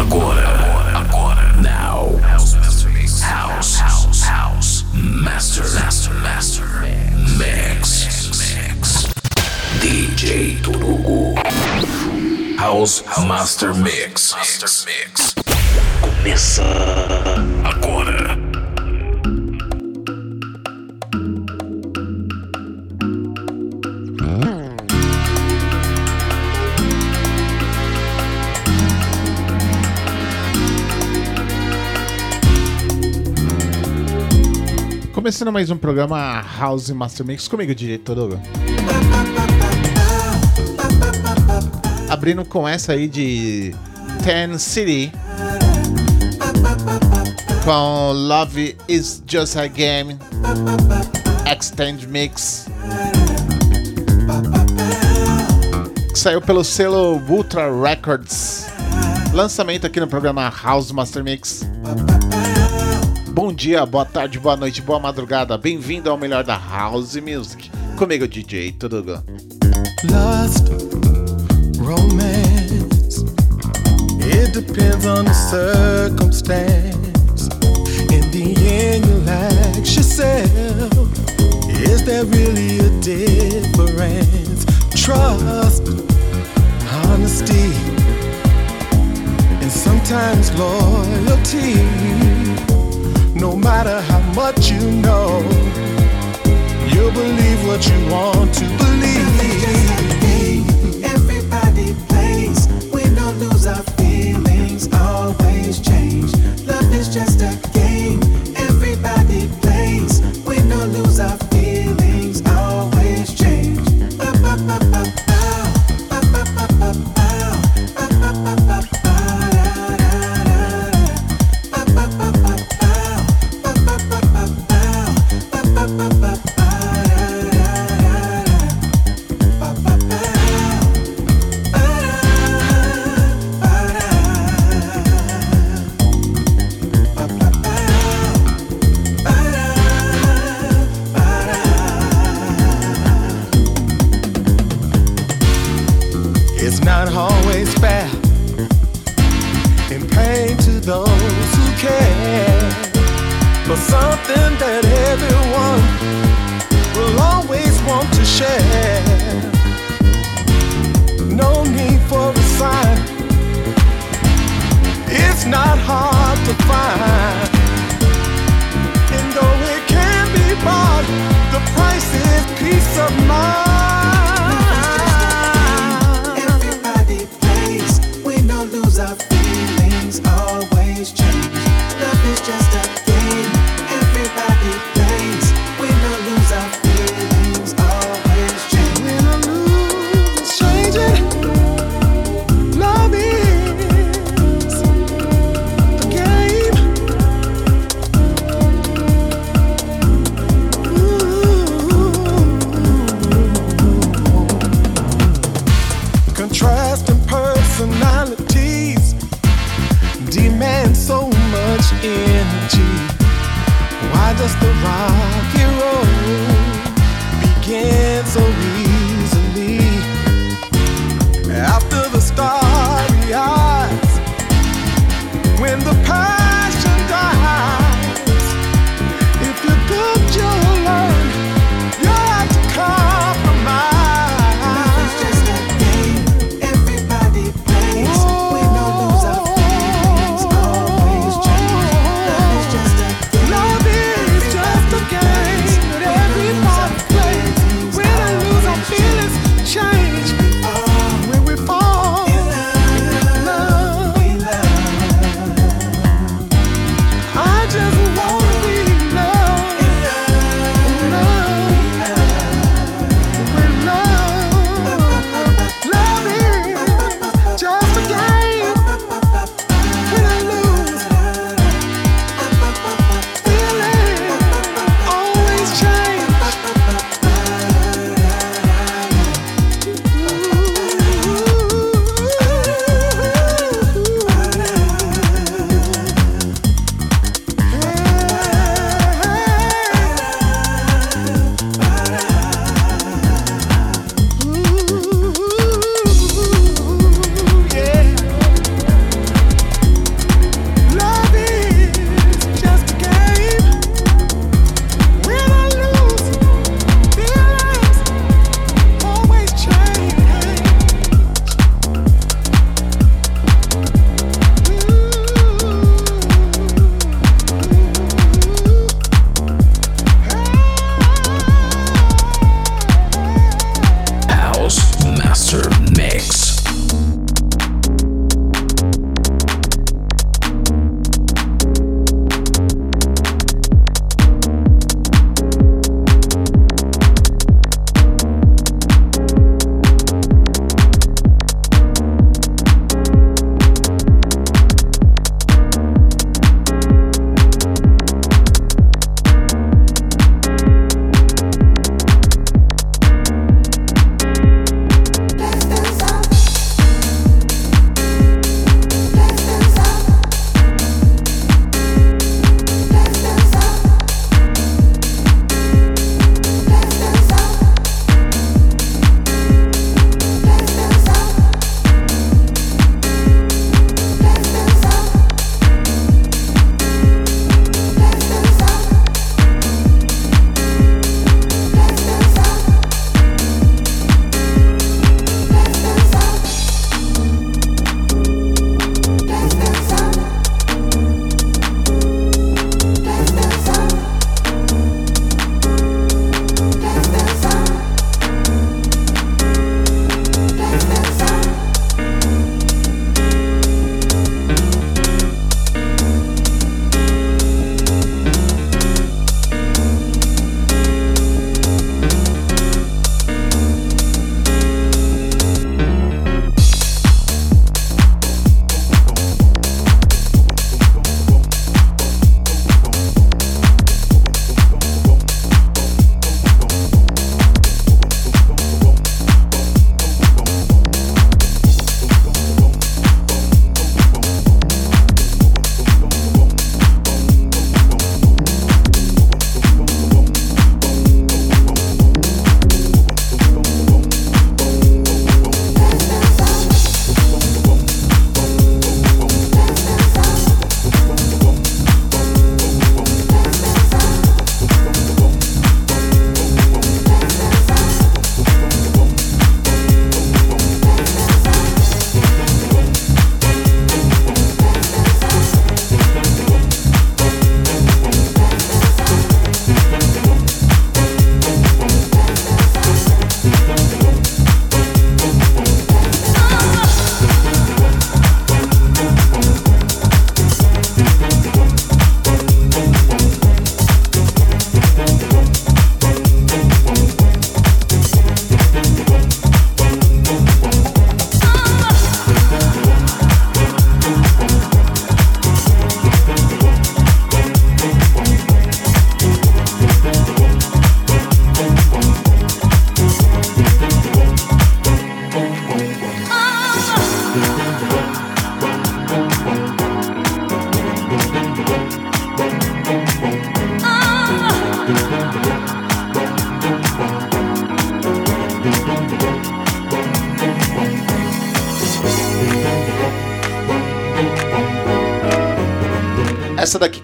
Agora, agora, now. House, house, house, house. Master, master, master. Mix, mix. DJ Turugo. House Master Mix. Master Mix. Começa agora. Começando mais um programa House Master Mix comigo, DJ Torugo. Abrindo com essa aí de Ten City. Com Love is Just a Game. Extend Mix. Que saiu pelo selo Ultra Records. Lançamento aqui no programa House Master Mix. Bom dia, boa tarde, boa noite, boa madrugada. Bem-vindo ao melhor da House Music. Comigo, DJ Turugo. Lust, romance. It depends on the circumstance. In the end, you'll ask yourself Is there really a difference? Trust, honesty, and sometimes loyalty. No matter how much you know, you'll believe what you want to believe. Everybody plays. We don't lose our feelings. Always change. Love is just a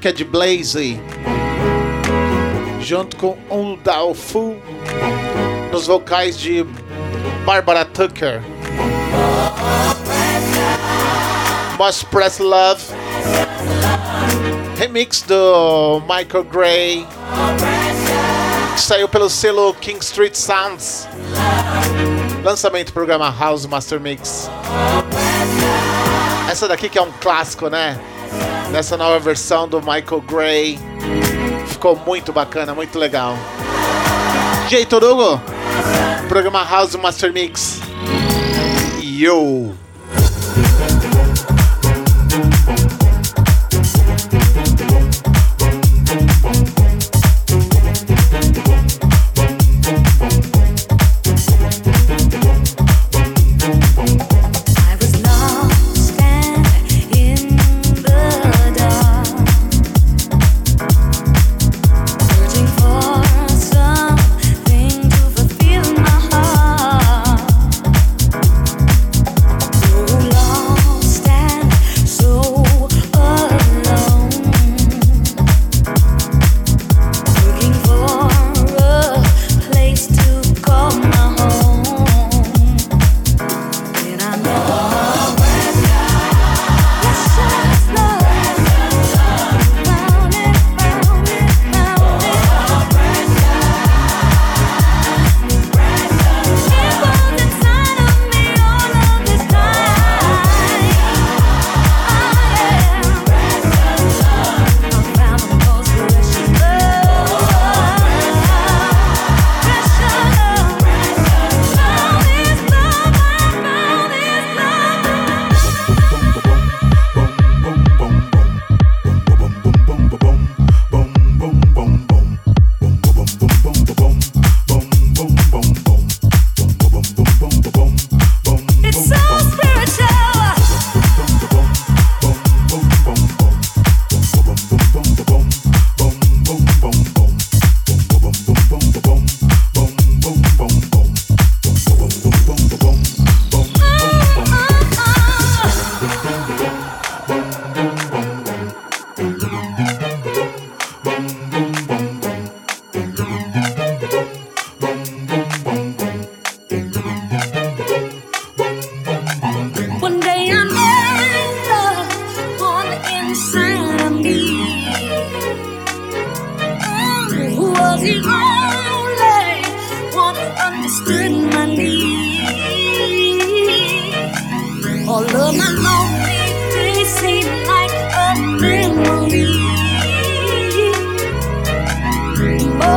música de Blaze, junto com Ondal Fu, nos vocais de Barbara Tucker. Must Press Love, remix do Michael Gray, que saiu pelo selo King Street Sounds. Lançamento do programa House Master Mix. Essa daqui que é um clássico, né? essa nova versão do Michael Gray. Ficou muito bacana, muito legal. DJ Torugo, programa House Master Mix. E eu.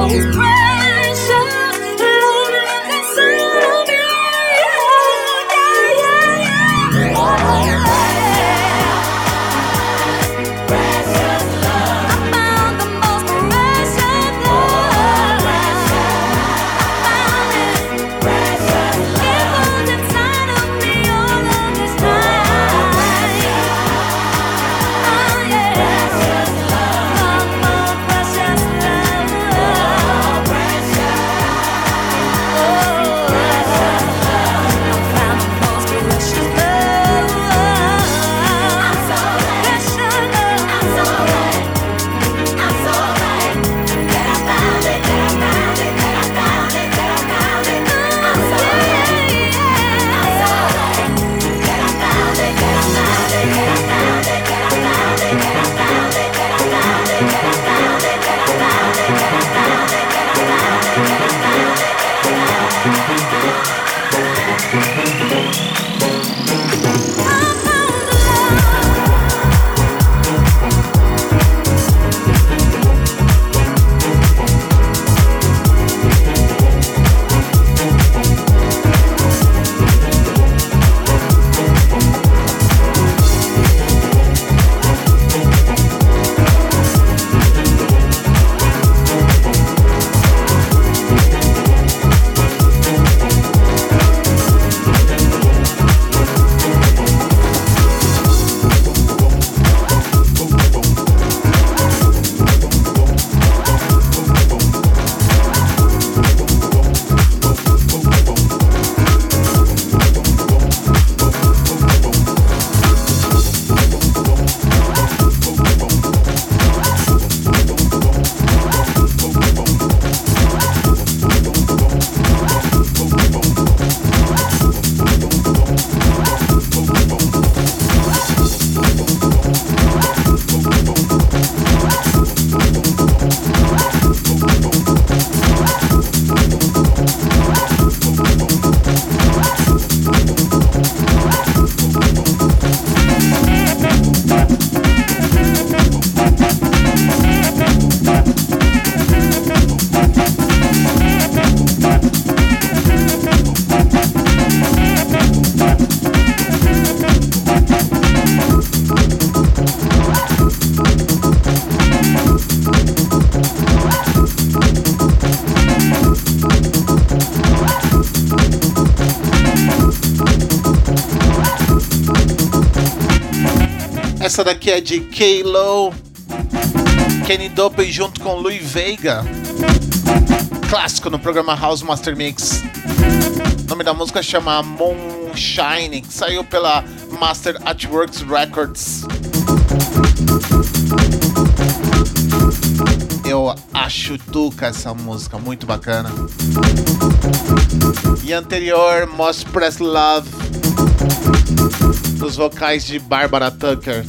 He's Daqui é de K-Lo, Kenny Dope junto com Louis Veiga. Clássico no programa House Master Mix. O nome da música chama Moonshine, que saiu pela Master Artworks Records. Eu acho tuca essa música, muito bacana. E anterior, Most Press Love, dos vocais de Barbara Tucker,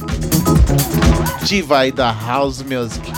diva aí da House Music.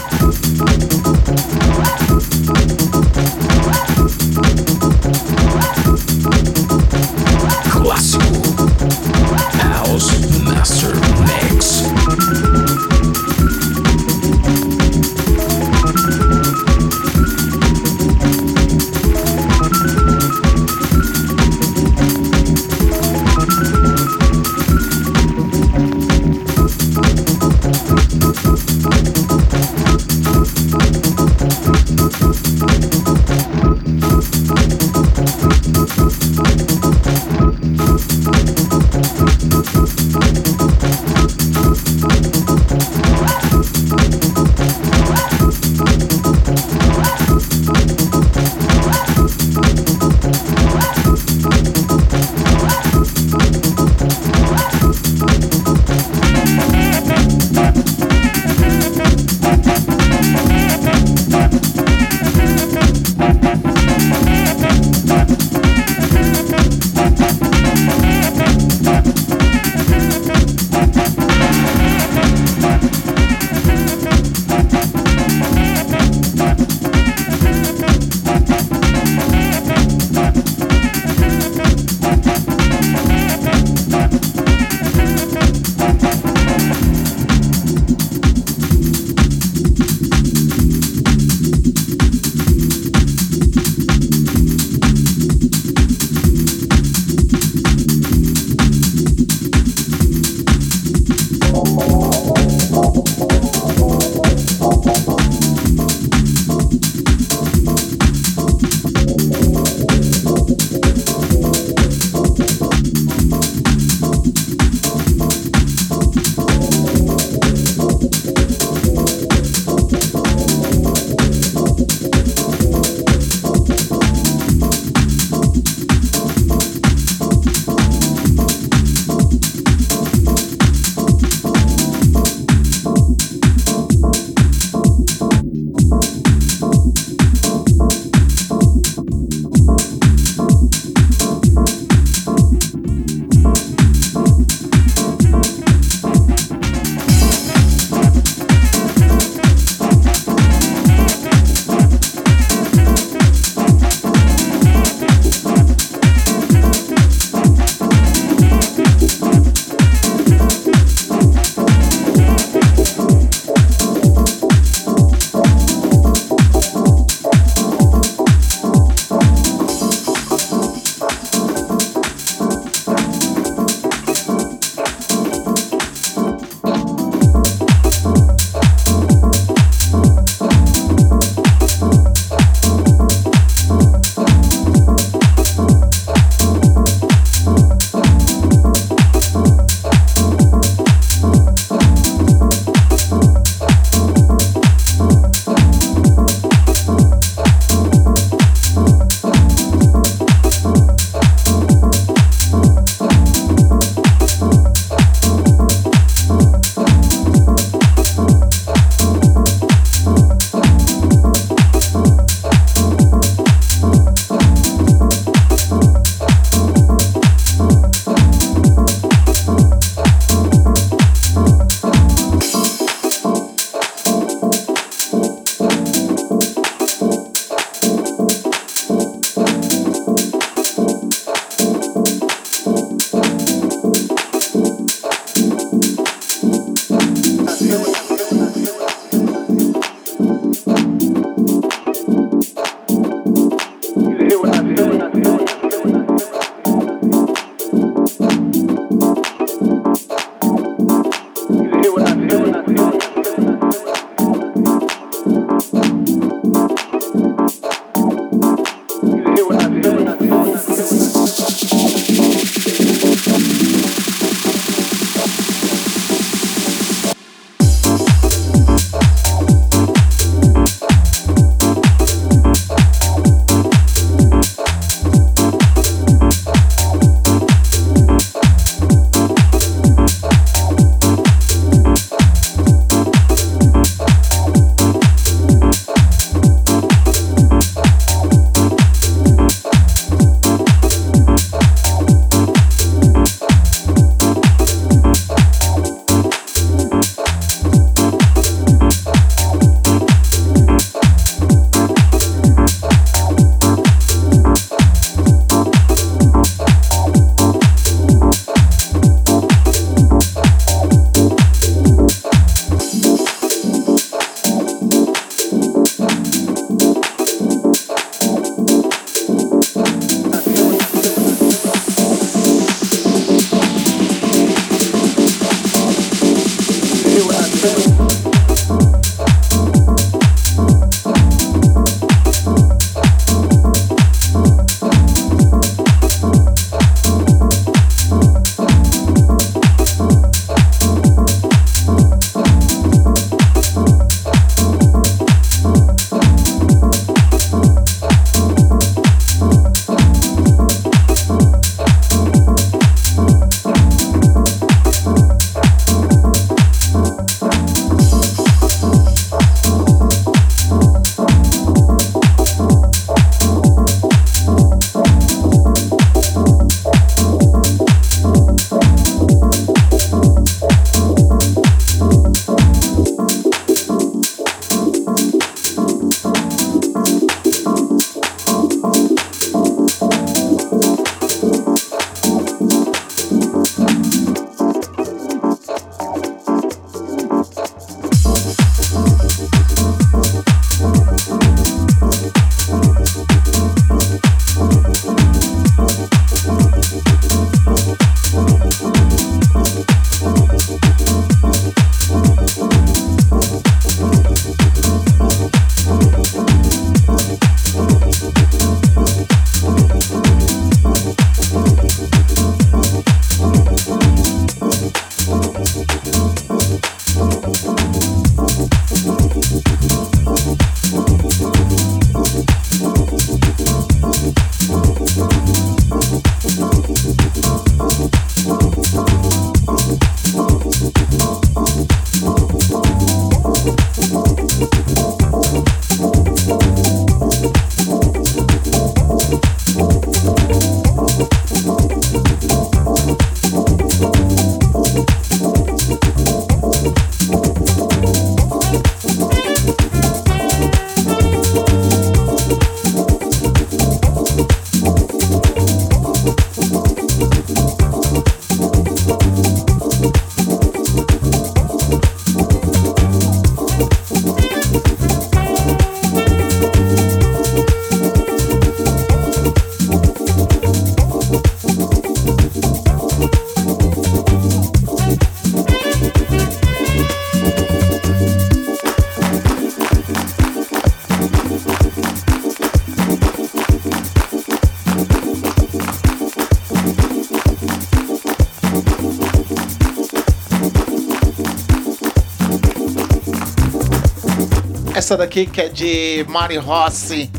Essa daqui que é de Mari Rossi.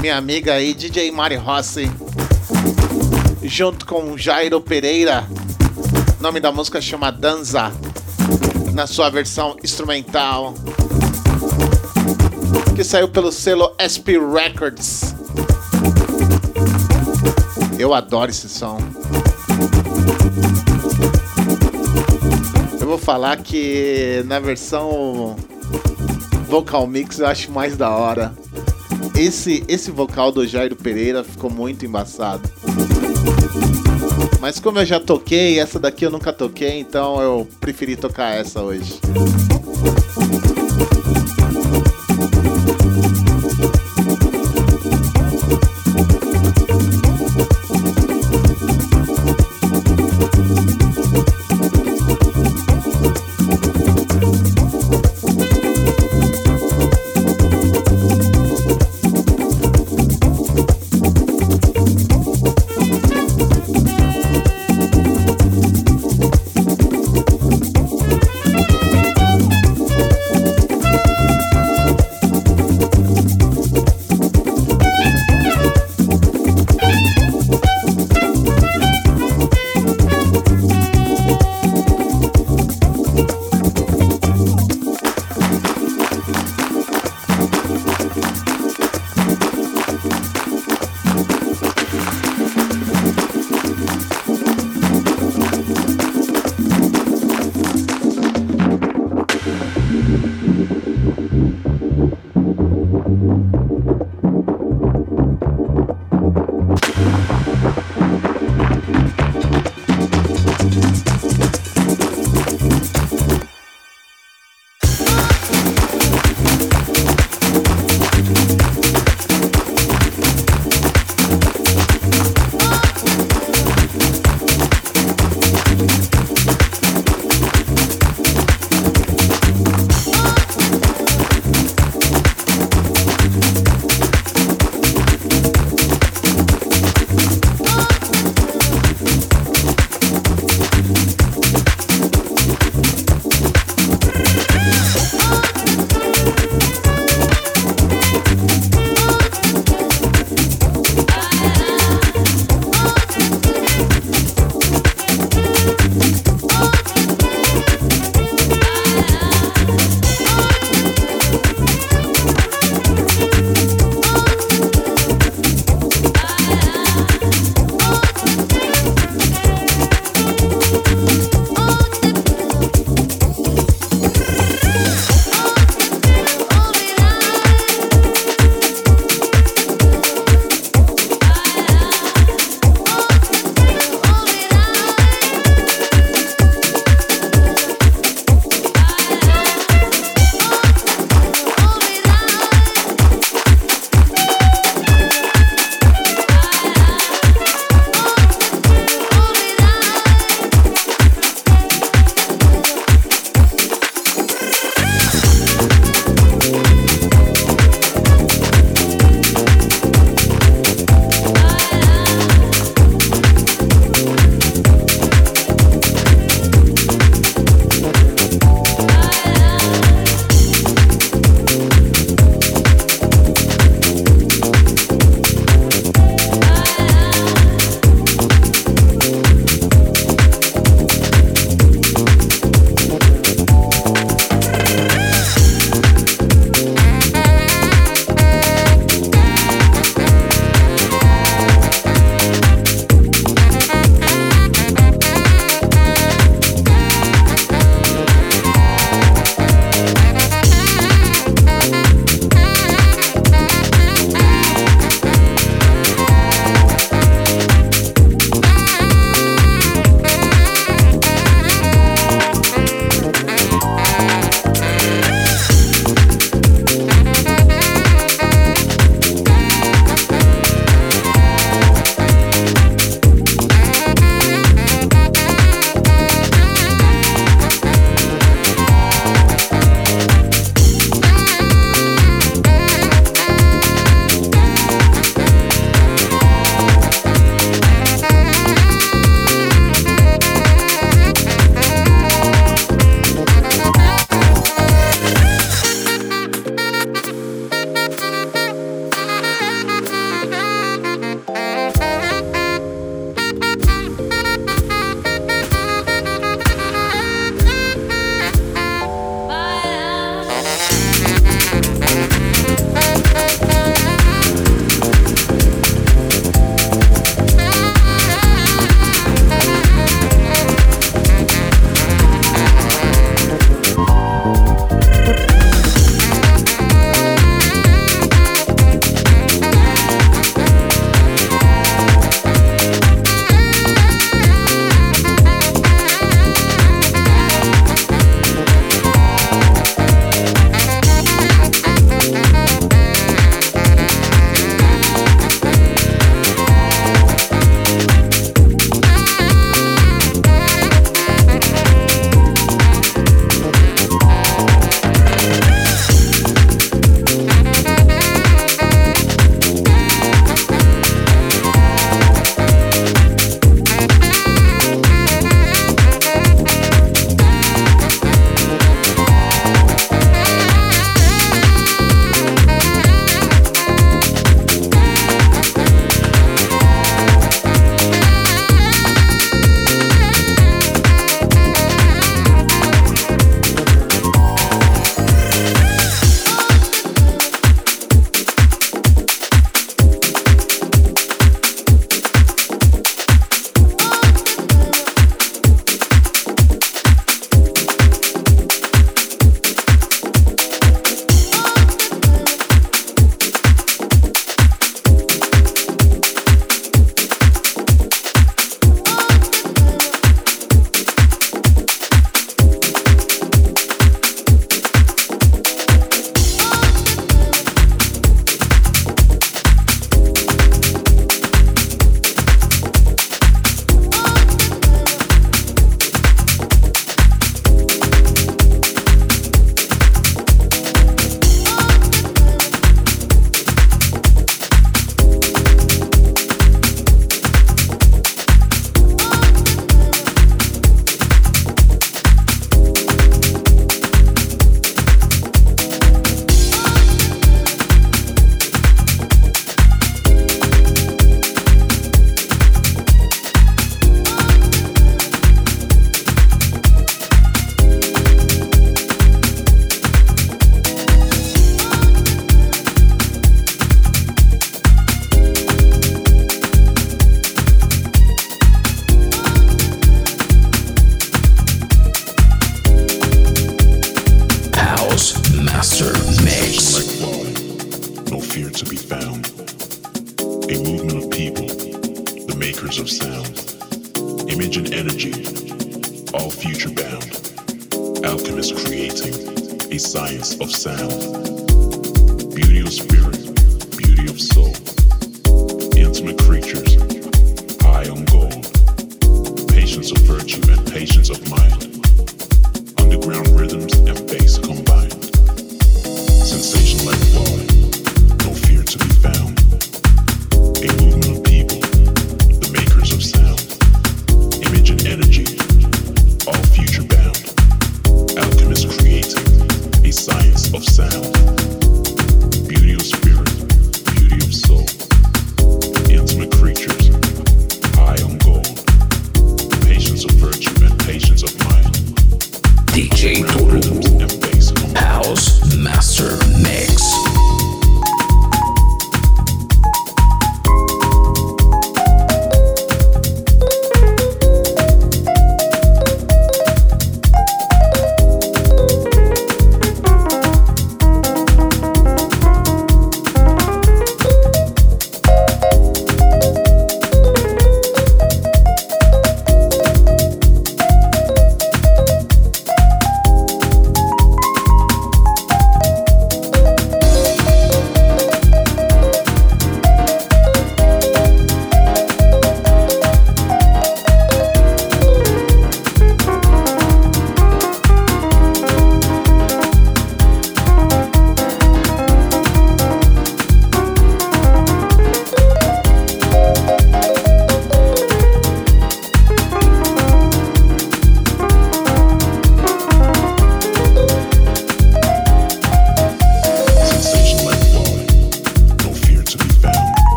Minha amiga aí, DJ Mari Rossi. Junto com Jairo Pereira. O nome da música chama Danza. Na sua versão instrumental. Que saiu pelo selo SP Records. Eu adoro esse som. Eu vou falar que na versão vocal mix eu acho mais da hora. Esse, esse vocal do Jairo Pereira ficou muito embaçado. Mas como eu já toquei, essa daqui eu nunca toquei, então eu preferi tocar essa hoje.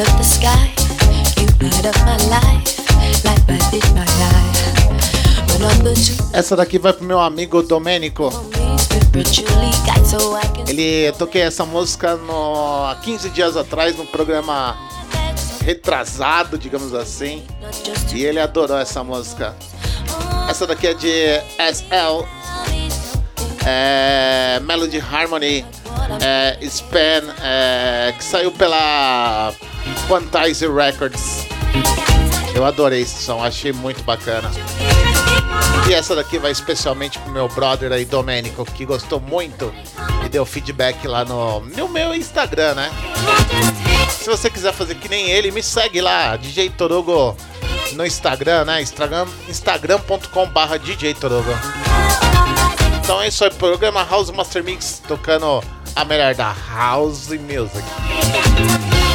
of the sky, you light up my life, did my eye. Essa daqui vai pro meu amigo Domênico. Ele toquei essa música no, há 15 dias atrás no programa retrasado, digamos assim. E ele adorou essa música. Essa daqui é de SL, é, Melody Harmony, é, Span, é, que saiu pela Quantize Records. Eu adorei esse som, achei muito bacana. E essa daqui vai especialmente pro meu brother aí, Domênico, que gostou muito e deu feedback lá no, no meu Instagram, né? Se você quiser fazer que nem ele, me segue lá, DJ Torugo no Instagram, né? Instagram, instagram.com barra DJ. Então é isso aí, programa House Master Mix tocando a melhor da House Music.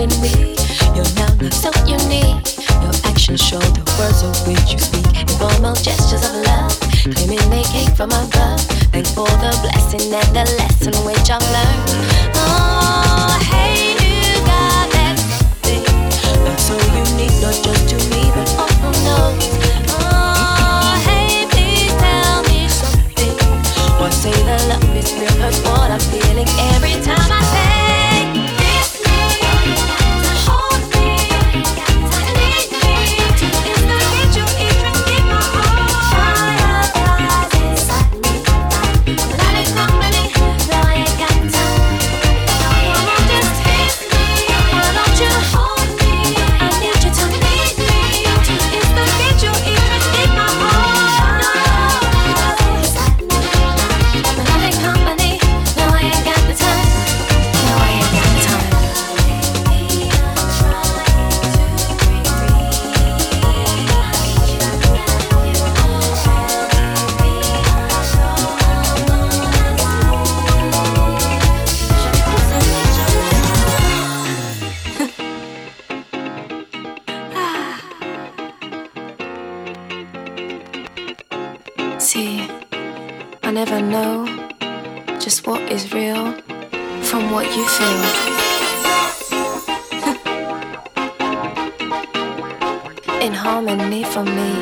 You're now so unique. Your actions show the words of which you speak. Gestures of love, from above. Thank for the blessing and the lesson which I've learned. Oh, hey, you got that thing that's so unique, not just to me, but all knows. Oh, hey, please tell me something. Or say the love is real, hurts what I'm feeling every time I say. For me.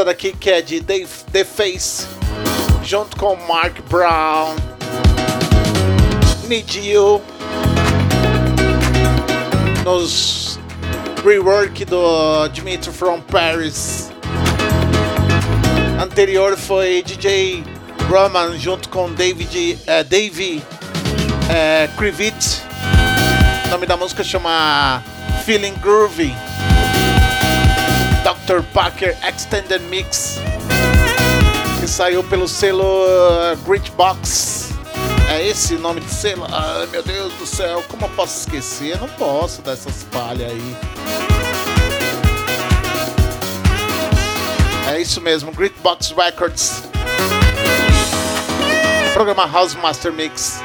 Essa daqui que é de Dave, The Face, junto com Mark Brown. Need You. Nos rework do Dimitri from Paris. Anterior foi DJ Roman junto com David, é, Dave é, Krivit. O nome da música chama Feeling Groovy. Dr. Parker Extended Mix. Que saiu pelo selo uh, Great Box. É esse o nome de selo? Ai meu Deus do céu, como eu posso esquecer? Eu não posso dessas palhas aí. É isso mesmo, Great Box Records. Programa House Master Mix.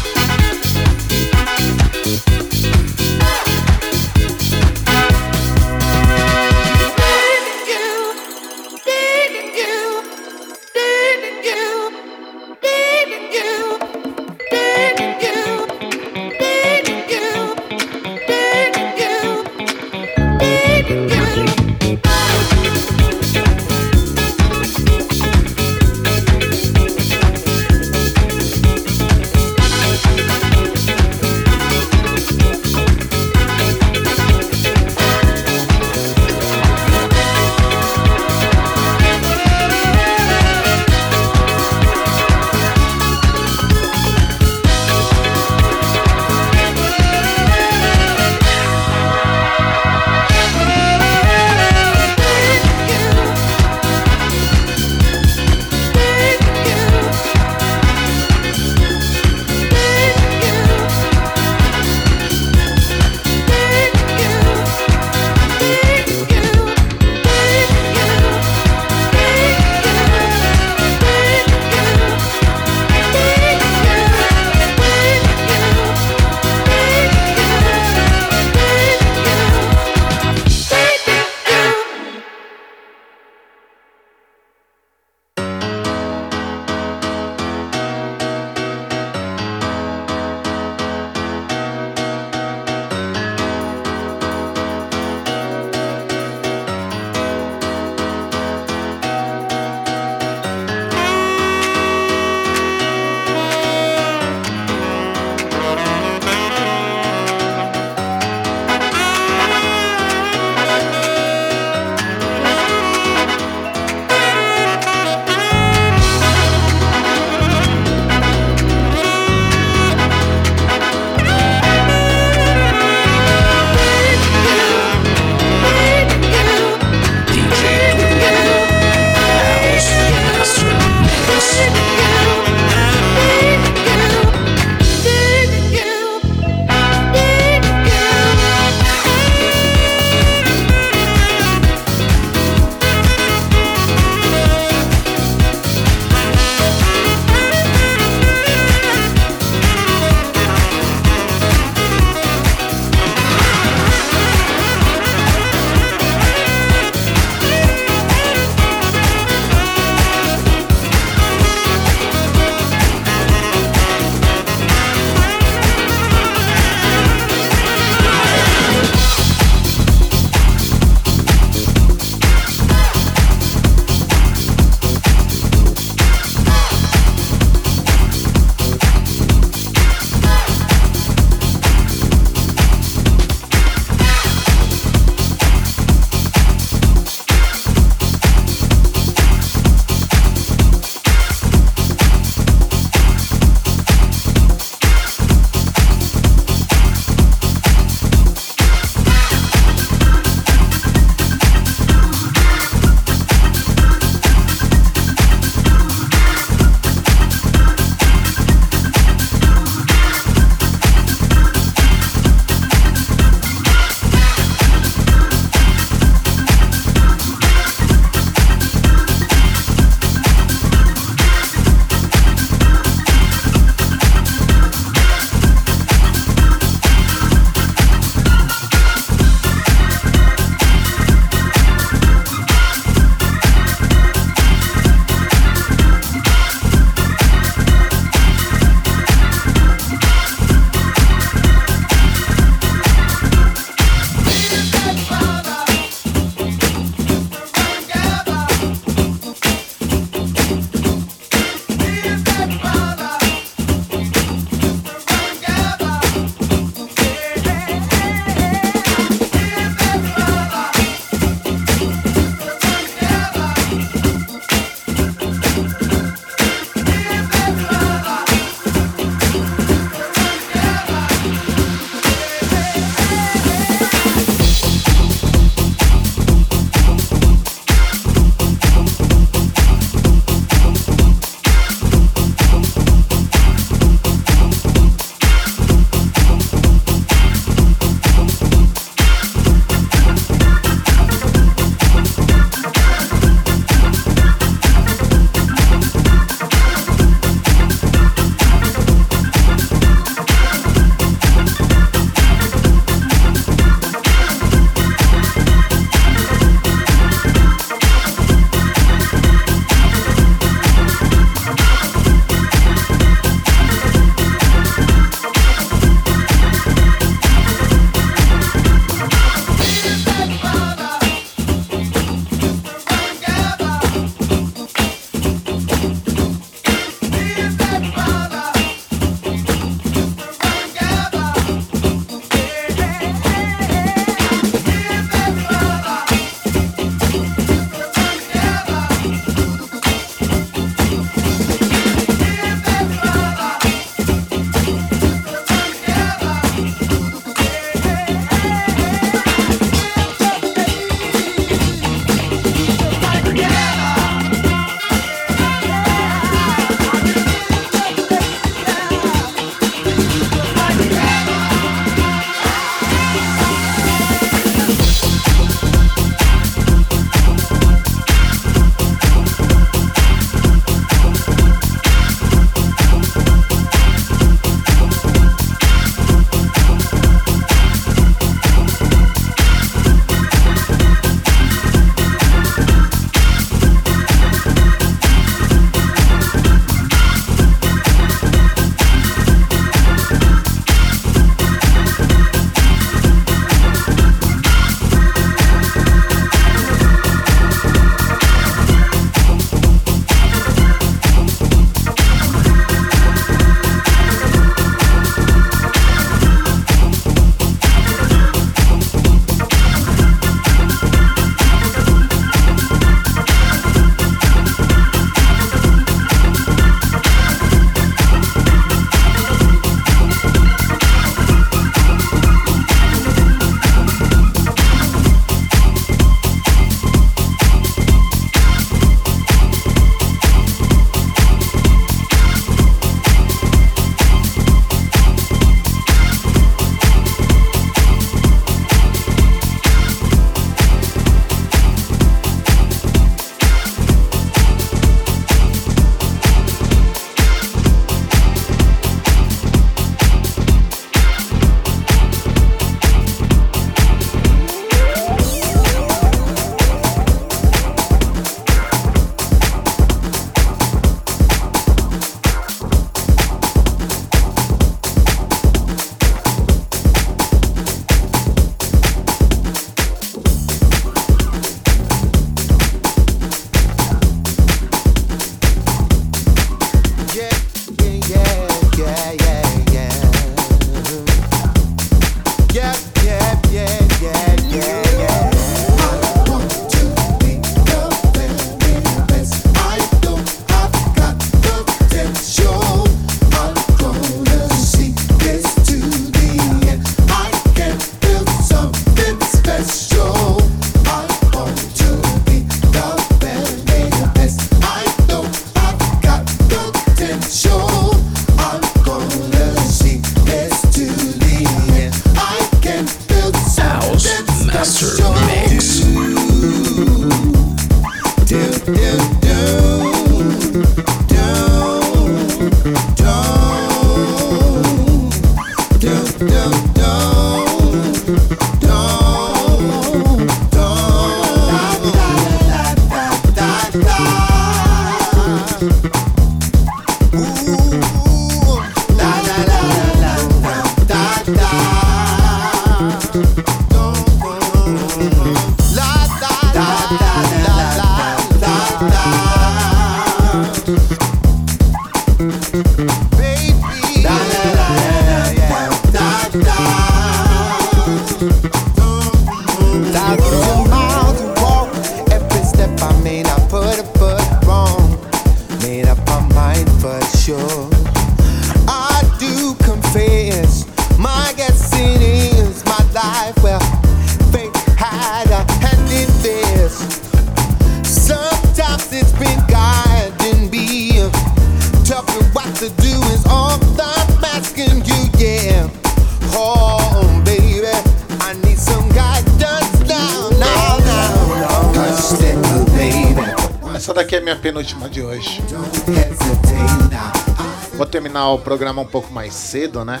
Programa um pouco mais cedo, né?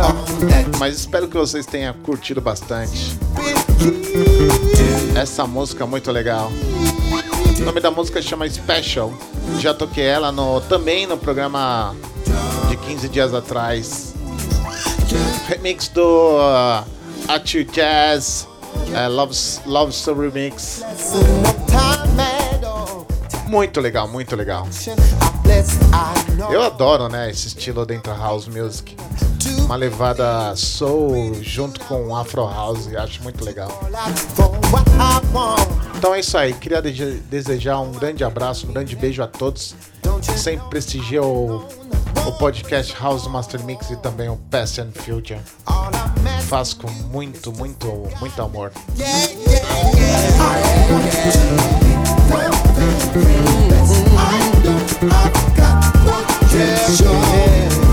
All that Mas espero que vocês tenham curtido bastante. Essa música é muito legal. O nome da música chama Special. Já toquei ela no, também no programa de 15 dias atrás. Remix do uh, Atu Jazz uh, Love, Love Story Remix. Muito legal, muito legal. Eu adoro, né, esse estilo dentro house music. Uma levada soul junto com afro house, acho muito legal. Então é isso aí, queria de- desejar um grande abraço, um grande beijo a todos. Sempre prestigia o, o podcast House Master Mix e também o Past and Future. Faço com muito, muito, muito amor. Yeah, yeah, I've got one treasure.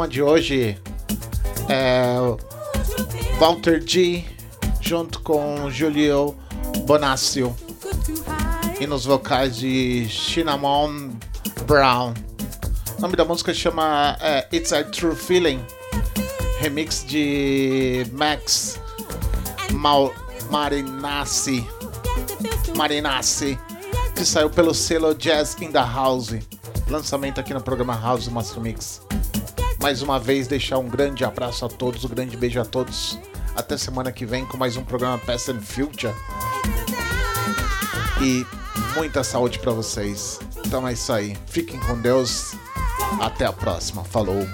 Última de hoje. É Walter G junto com Julio Bonacio e nos vocais de Cinnamon Brown. O nome da música chama é, It's a True Feeling, remix de Max Mal Marinassi, Marinassi, que saiu pelo selo Jazz in the House. Lançamento aqui no programa House Master Mix. Mais uma vez, deixar um grande abraço a todos, um grande beijo a todos. Até semana que vem com mais um programa Past and Future. E muita saúde pra vocês. Então é isso aí. Fiquem com Deus. Até a próxima. Falou.